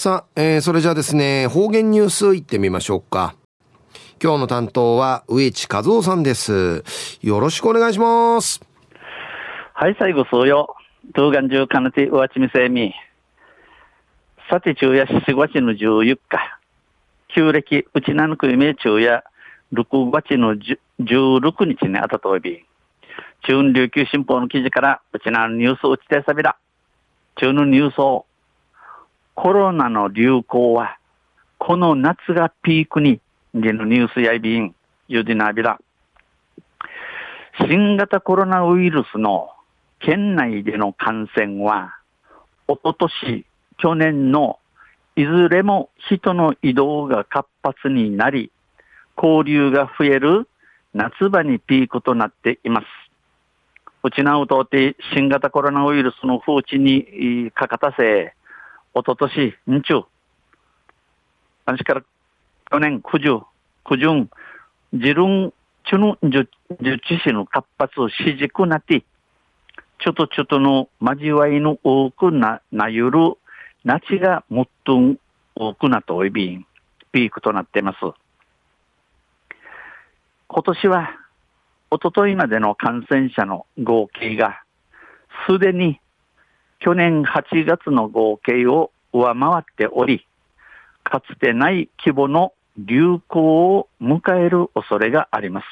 さあ、えー、それじゃあですね、方言ニュースいってみましょうか。今日の担当は植地和夫さんです。よろしくお願いします。はい、最後そうよ。東岸中かなてうわちみせみ。さて昼夜4月の14日。旧暦うちなぬく夢昼夜6月の16日にあたとび。中琉球新報の記事からうちなのニュースをちてさびら。中のニュースをコロナの流行は、この夏がピークに、ゲのニュースやいびん、ゆでなびら。新型コロナウイルスの県内での感染は、おととし、去年のいずれも人の移動が活発になり、交流が増える夏場にピークとなっています。うちなうとって新型コロナウイルスの風知にかかたせ、おととし、日中、私から去年九十、九十、自分、ちゅの、じゅ、じゅちしの活発しじくなって、ちょっとちょっとの交わいの多くな、なゆる、なちがもっとん多くなとおいびん、ピークとなっています。今年は、おとといまでの感染者の合計が、すでに去年8月の合計を上回っており、かつてない規模の流行を迎える恐れがあります。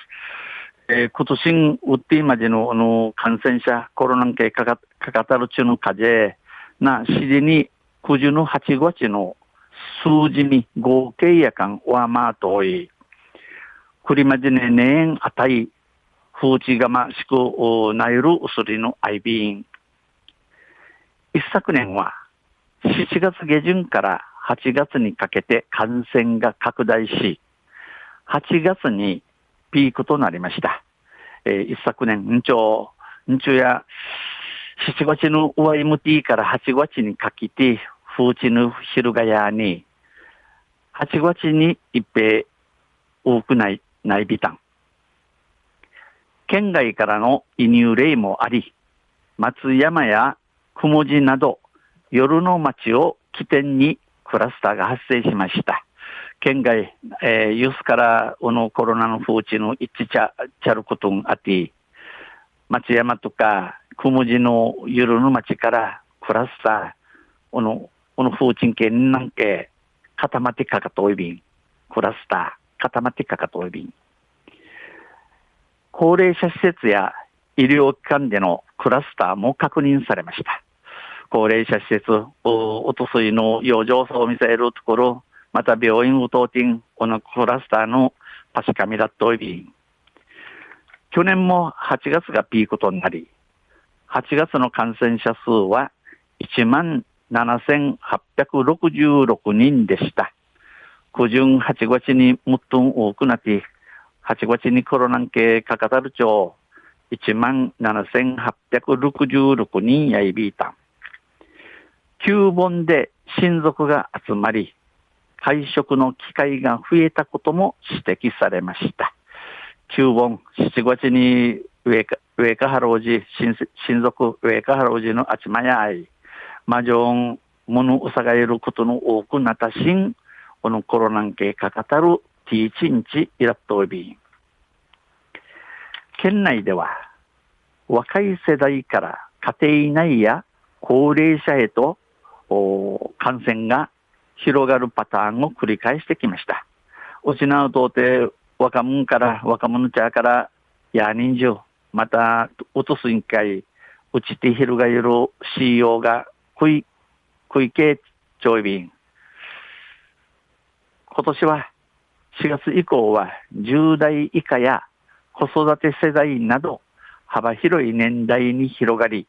えー、今年、ウッディマジのあの感染者、コロナ系かかかかたる中の風な、しでに9時の8月の数字に合計やかん上回っており、クリマジネ年あたい、風知がましくなゆるうすりのアイビー、一昨年は7月下旬から8月にかけて感染が拡大し、8月にピークとなりました。えー、一昨年、んちょう、んちょや、7月の上 MT から8月にかけて、風知の昼がやに、8月に一平多くない、ないビタン。県外からの移入例もあり、松山やくもじなど、夜の街を起点にクラスターが発生しました。県外、えー、ユースからこのコロナの風知の一致ちゃ、ちゃることんあって、町山とか、くもじの夜の街からクラスター、この、この風鎮系なんけ、固まってかかといびん、クラスター、固まってかかといびん。高齢者施設や医療機関でのクラスターも確認されました。高齢者施設、おおとすいの養生層を見せるところ、また病院を通って、このクラスターのパシカミだといび去年も8月がピークとなり、8月の感染者数は1万7866人でした。九巡8月に最も多くなって、8月にコロナ系かかたる町、1万7866人やいびいた。旧本で親族が集まり、会食の機会が増えたことも指摘されました。旧本、7月に上か、上かはろうじ、親族、上かはろうじのあちまやあい、魔女ん、ものうさがえることの多くなたしん、このコロナ系かかたるティーチンチイラットビン。県内では若い世代から家庭内や高齢者へと感染が広がるパターンを繰り返してきました。失うとて若者から若者茶からや人情また落とす委員会うちて広がる CEO が食い食い系調理便今年は4月以降は10代以下や子育て世代など幅広い年代に広がり、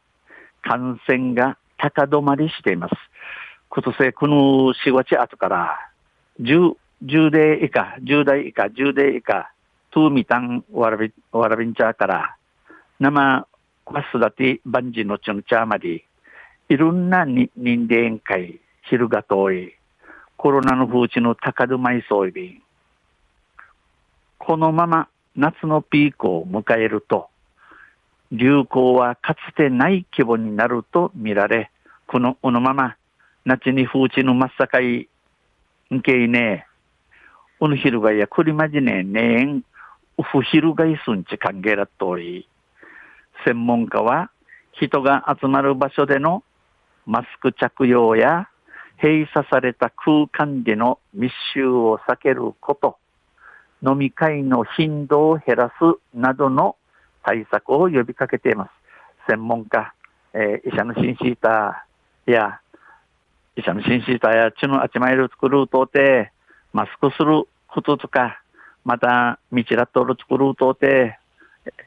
感染が高止まりしています。今年、この4月後から10、10代以下、10代以下、10代以下、トゥーミタンワラビワラビンチャーから、生、マスダティ、バンジのチョンチャーまで、いろんな人間会、昼が遠い、コロナの風知の高止まりそういこのまま夏のピークを迎えると、流行はかつてない規模になると見られ、この、このままなちに風地の真っ盛り、んけいね、うぬひるがやくりまじねねえん、うふひるがいすんち歓迎らっとおり、専門家は人が集まる場所でのマスク着用や閉鎖された空間での密集を避けること、飲み会の頻度を減らすなどの対策を呼びかけています。専門家、えー、医者のシンシーターや、医者のシンシーターや血のあちまいる作るうとうて、マスクすることとか、また、道ラットル作るうとうて、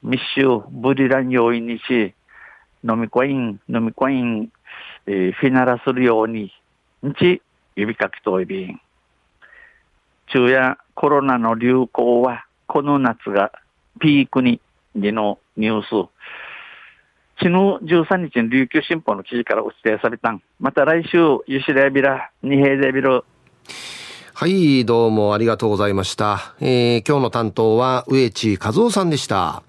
密集、ブリラン要因にし、飲みコイン、飲みコイン、えー、フィナラするように、んち、指かきといびん。昼夜コロナの流行は、この夏がピークに、でのニュース。昨日13日に琉球新報の記事からお伝えされたん。また来週、ゆしれびら、二平でびろ。はい、どうもありがとうございました。えー、今日の担当は、植地和夫さんでした。